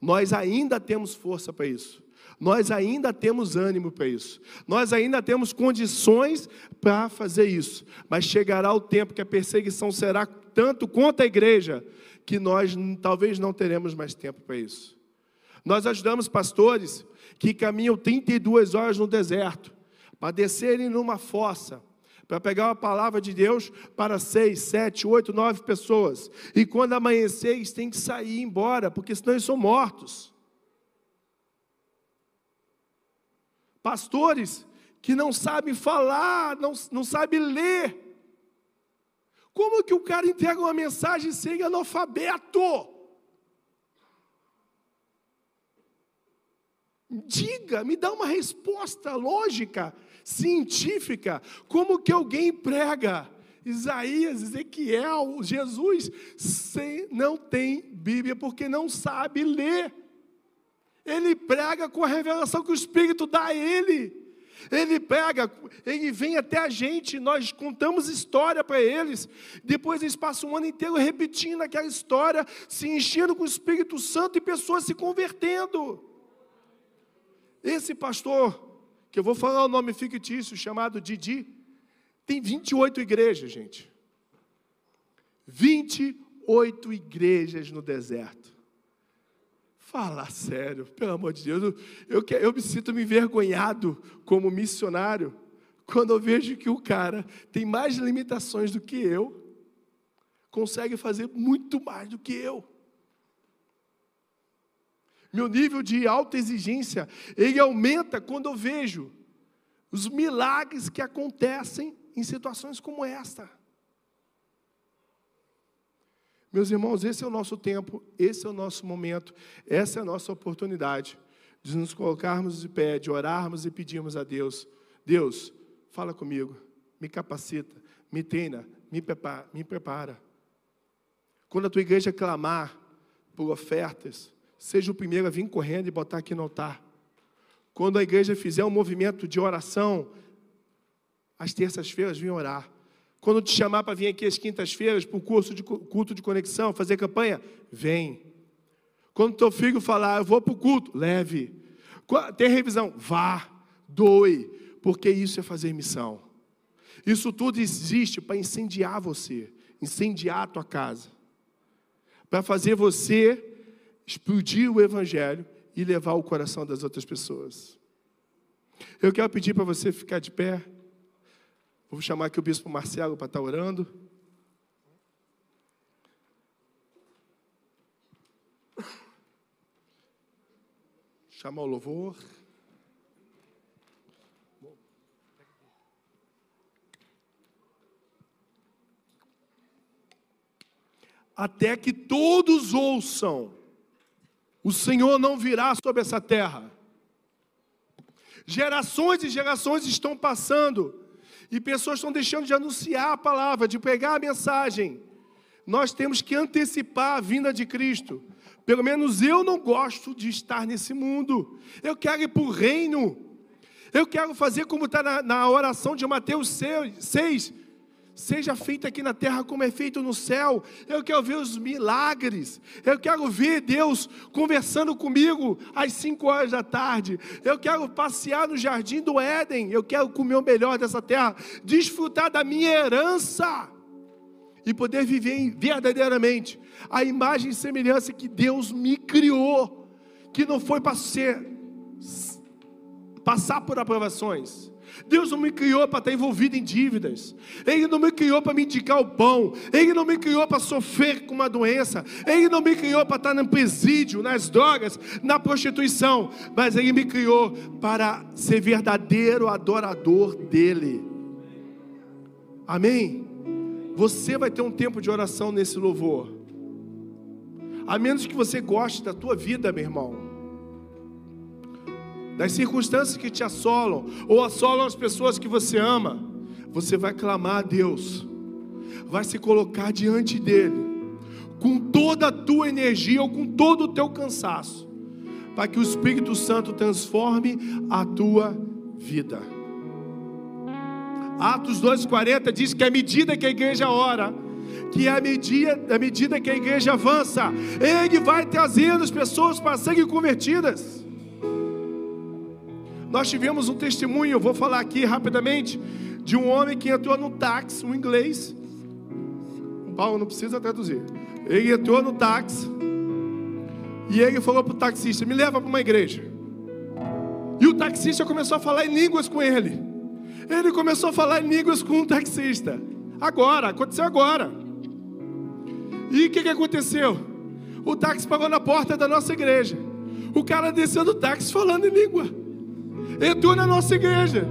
Nós ainda temos força para isso nós ainda temos ânimo para isso, nós ainda temos condições para fazer isso, mas chegará o tempo que a perseguição será tanto quanto a igreja, que nós talvez não teremos mais tempo para isso. Nós ajudamos pastores que caminham 32 horas no deserto para descerem numa fossa, para pegar a palavra de Deus para seis, sete, oito, nove pessoas. E quando amanhecer, eles têm que sair embora, porque senão eles são mortos. Pastores que não sabem falar, não, não sabem ler. Como que o cara entrega uma mensagem sem analfabeto? Diga, me dá uma resposta lógica, científica. Como que alguém prega Isaías, Ezequiel, Jesus, sem, não tem Bíblia porque não sabe ler. Ele prega com a revelação que o Espírito dá a ele. Ele pega, ele vem até a gente, nós contamos história para eles. Depois eles passam um ano inteiro repetindo aquela história, se enchendo com o Espírito Santo e pessoas se convertendo. Esse pastor, que eu vou falar o nome fictício, chamado Didi, tem 28 igrejas, gente. 28 igrejas no deserto. Fala sério, pelo amor de Deus. Eu, eu, eu me sinto me envergonhado como missionário quando eu vejo que o cara tem mais limitações do que eu, consegue fazer muito mais do que eu. Meu nível de alta exigência, ele aumenta quando eu vejo os milagres que acontecem em situações como esta. Meus irmãos, esse é o nosso tempo, esse é o nosso momento, essa é a nossa oportunidade de nos colocarmos de pé, de orarmos e pedirmos a Deus: Deus, fala comigo, me capacita, me treina, me prepara. Me prepara. Quando a tua igreja clamar por ofertas, seja o primeiro a vir correndo e botar aqui no altar. Quando a igreja fizer um movimento de oração, às terças-feiras, vem orar. Quando te chamar para vir aqui às quintas-feiras para o curso de culto de conexão, fazer campanha, vem. Quando teu filho falar, eu vou para o culto, leve. Tem revisão, vá, doe, porque isso é fazer missão. Isso tudo existe para incendiar você, incendiar a tua casa, para fazer você explodir o evangelho e levar o coração das outras pessoas. Eu quero pedir para você ficar de pé. Vou chamar aqui o bispo Marcelo para estar tá orando. Chamar o louvor. Até que todos ouçam, o Senhor não virá sobre essa terra. Gerações e gerações estão passando, e pessoas estão deixando de anunciar a palavra, de pregar a mensagem. Nós temos que antecipar a vinda de Cristo. Pelo menos eu não gosto de estar nesse mundo. Eu quero ir para o reino. Eu quero fazer como está na, na oração de Mateus 6, seja feito aqui na terra como é feito no céu. Eu quero ver os milagres. Eu quero ver Deus conversando comigo às 5 horas da tarde. Eu quero passear no jardim do Éden. Eu quero comer o melhor dessa terra, desfrutar da minha herança e poder viver verdadeiramente a imagem e semelhança que Deus me criou, que não foi para ser passar por aprovações Deus não me criou para estar envolvido em dívidas. Ele não me criou para me indicar o pão. Ele não me criou para sofrer com uma doença. Ele não me criou para estar no presídio, nas drogas, na prostituição. Mas Ele me criou para ser verdadeiro adorador dEle. Amém? Você vai ter um tempo de oração nesse louvor. A menos que você goste da tua vida, meu irmão das circunstâncias que te assolam ou assolam as pessoas que você ama, você vai clamar a Deus, vai se colocar diante dEle, com toda a tua energia ou com todo o teu cansaço, para que o Espírito Santo transforme a tua vida. Atos 2,40 diz que à medida que a igreja ora, que à medida, à medida que a igreja avança, Ele vai trazendo as pessoas para serem convertidas. Nós tivemos um testemunho, eu vou falar aqui rapidamente, de um homem que entrou no táxi, um inglês, Paulo não precisa traduzir. Ele entrou no táxi e ele falou para o taxista: Me leva para uma igreja. E o taxista começou a falar em línguas com ele. Ele começou a falar em línguas com o taxista. Agora, aconteceu agora. E o que, que aconteceu? O táxi parou na porta da nossa igreja. O cara desceu do táxi falando em língua. Entrou na nossa igreja.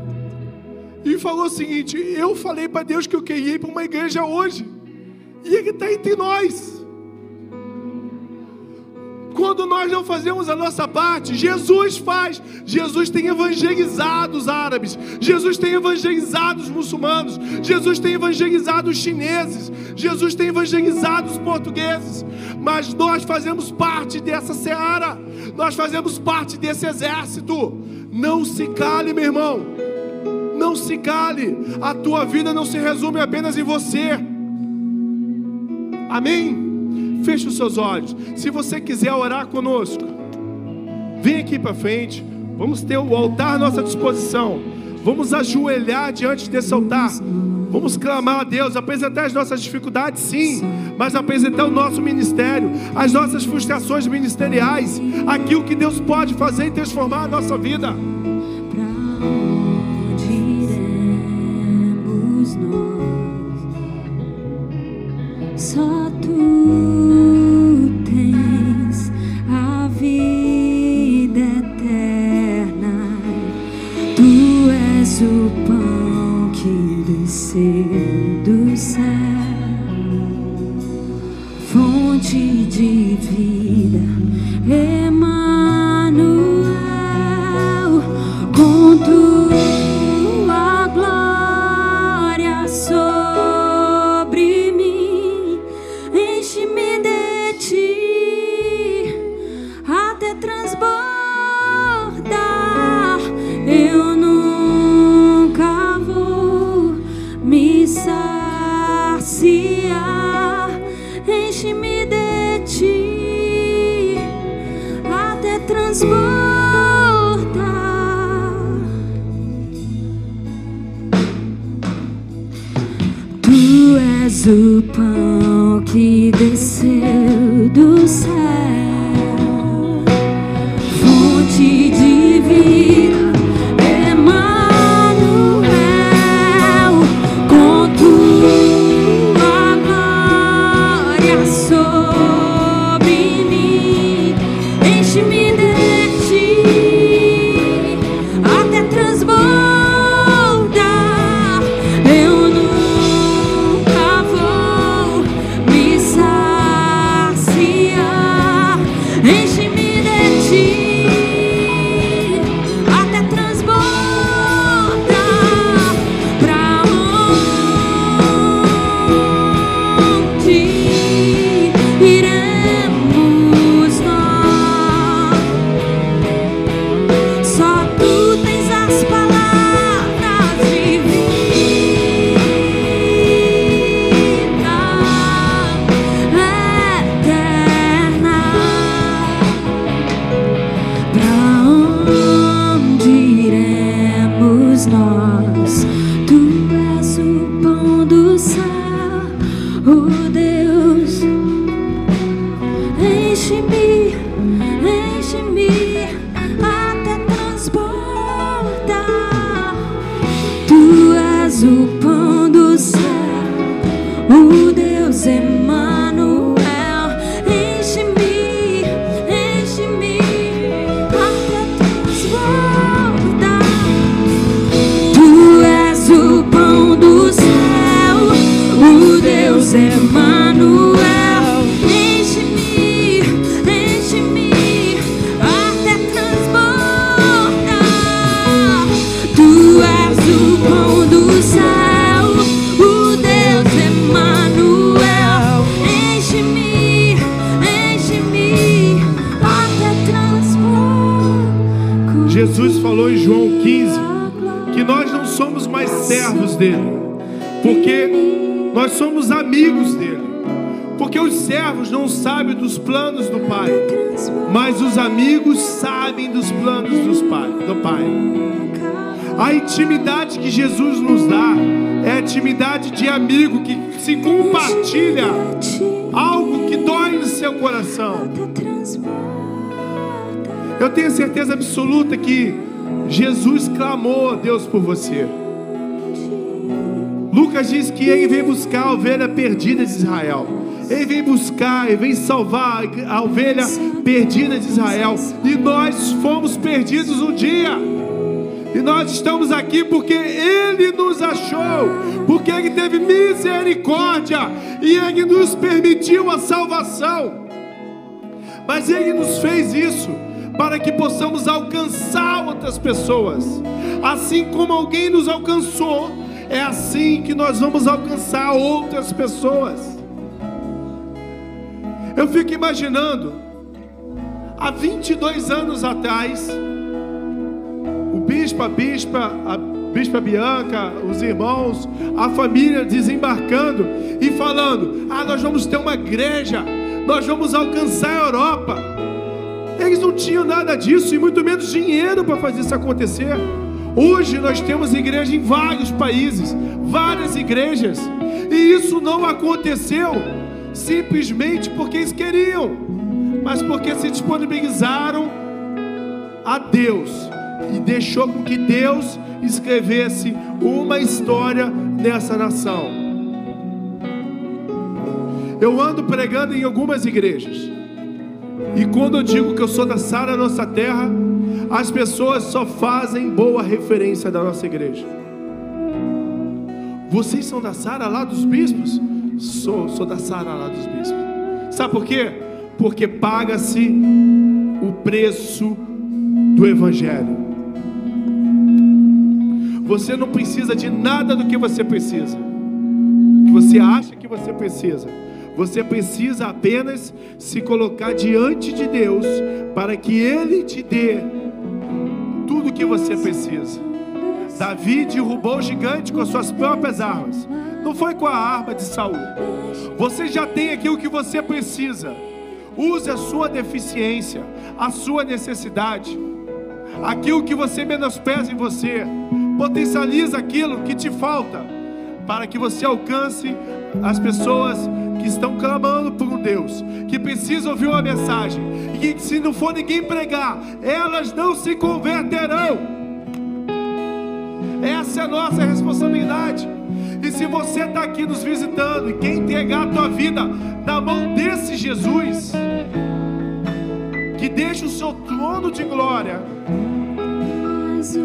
E falou o seguinte: Eu falei para Deus que eu queria ir para uma igreja hoje. E Ele está entre nós. Quando nós não fazemos a nossa parte, Jesus faz. Jesus tem evangelizado os árabes, Jesus tem evangelizado os muçulmanos, Jesus tem evangelizado os chineses, Jesus tem evangelizado os portugueses. Mas nós fazemos parte dessa seara, nós fazemos parte desse exército. Não se cale, meu irmão. Não se cale. A tua vida não se resume apenas em você. Amém? Feche os seus olhos. Se você quiser orar conosco, vem aqui para frente. Vamos ter o altar à nossa disposição. Vamos ajoelhar diante desse altar. Vamos clamar a Deus, apresentar as nossas dificuldades, sim, mas apresentar o nosso ministério, as nossas frustrações ministeriais, aquilo que Deus pode fazer e transformar a nossa vida. O pão que desceu do céu, tenho certeza absoluta que Jesus clamou a Deus por você. Lucas diz que ele veio buscar a ovelha perdida de Israel. Ele vem buscar, ele vem salvar a ovelha perdida de Israel. E nós fomos perdidos um dia. E nós estamos aqui porque Ele nos achou, porque Ele teve misericórdia e Ele nos permitiu a salvação. Mas Ele nos fez isso para que possamos alcançar outras pessoas. Assim como alguém nos alcançou, é assim que nós vamos alcançar outras pessoas. Eu fico imaginando, há 22 anos atrás, o bispo, a bispa, a bispa Bianca, os irmãos, a família desembarcando e falando: Ah, nós vamos ter uma igreja, nós vamos alcançar a Europa. Eles não tinham nada disso e muito menos dinheiro para fazer isso acontecer. Hoje nós temos igreja em vários países, várias igrejas, e isso não aconteceu simplesmente porque eles queriam, mas porque se disponibilizaram a Deus e deixou com que Deus escrevesse uma história nessa nação. Eu ando pregando em algumas igrejas. E quando eu digo que eu sou da Sara Nossa Terra, as pessoas só fazem boa referência da nossa igreja. Vocês são da Sara lá dos bispos? Sou, sou da Sara lá dos bispos. Sabe por quê? Porque paga-se o preço do Evangelho. Você não precisa de nada do que você precisa, que você acha que você precisa. Você precisa apenas se colocar diante de Deus para que Ele te dê tudo o que você precisa. Davi derrubou o gigante com as suas próprias armas. Não foi com a arma de Saul. Você já tem aquilo que você precisa. Use a sua deficiência, a sua necessidade, aquilo que você menospreza em você. Potencializa aquilo que te falta, para que você alcance as pessoas que estão clamando por um Deus, que precisam ouvir uma mensagem, e que se não for ninguém pregar, elas não se converterão. Essa é a nossa responsabilidade. E se você está aqui nos visitando e quer entregar a tua vida na mão desse Jesus, que deixa o seu trono de glória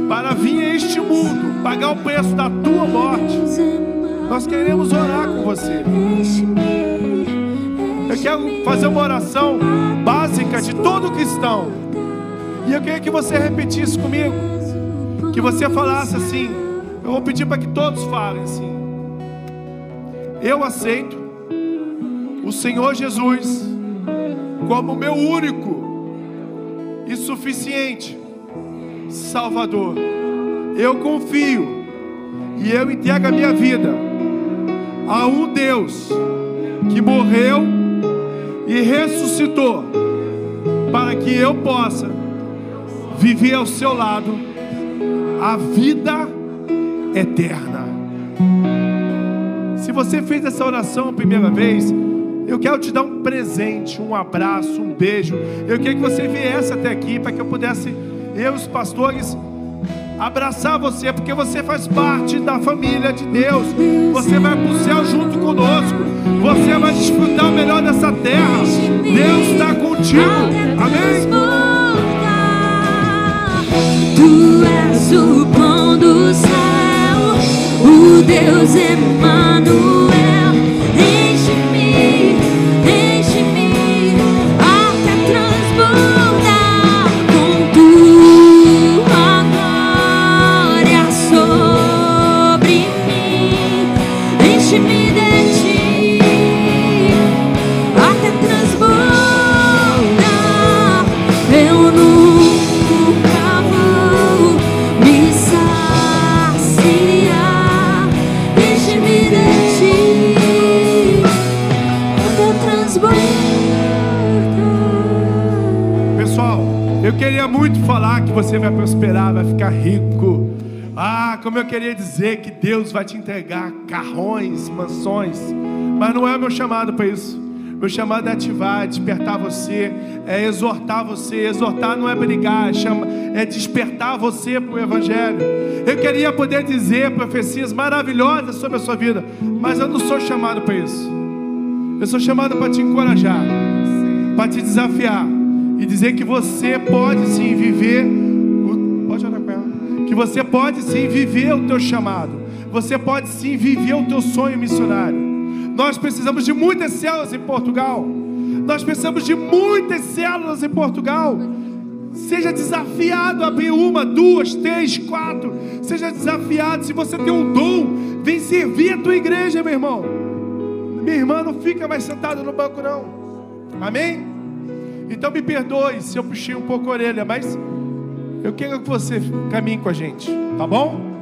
para vir a este mundo, pagar o preço da tua morte, nós queremos orar com você. Eu quero fazer uma oração básica de todo cristão. E eu queria que você repetisse comigo. Que você falasse assim. Eu vou pedir para que todos falem assim. Eu aceito o Senhor Jesus como meu único e suficiente Salvador. Eu confio e eu entrego a minha vida a um Deus que morreu e ressuscitou para que eu possa viver ao seu lado a vida eterna. Se você fez essa oração a primeira vez, eu quero te dar um presente, um abraço, um beijo. Eu queria que você viesse até aqui para que eu pudesse, eu e os pastores, abraçar você, porque você faz parte da família de Deus. Você vai para o céu junto conosco. Você vai desfrutar o melhor dessa terra. Deus está contigo. Amém? Tu és o pão do céu, o Deus Emmanuel. Vai prosperar, vai ficar rico, Ah, como eu queria dizer que Deus vai te entregar carrões, mansões, mas não é o meu chamado para isso. Meu chamado é ativar, é despertar você, é exortar você. Exortar não é brigar, é, chama, é despertar você para o Evangelho. Eu queria poder dizer profecias maravilhosas sobre a sua vida, mas eu não sou chamado para isso. Eu sou chamado para te encorajar, para te desafiar e dizer que você pode sim viver. Você pode sim viver o teu chamado. Você pode sim viver o teu sonho missionário. Nós precisamos de muitas células em Portugal. Nós precisamos de muitas células em Portugal. Seja desafiado a abrir uma, duas, três, quatro. Seja desafiado. Se você tem um dom, vem servir a tua igreja, meu irmão. Minha irmã, não fica mais sentado no banco, não. Amém? Então me perdoe se eu puxei um pouco a orelha, mas eu quero que você caminhe com a gente, tá bom?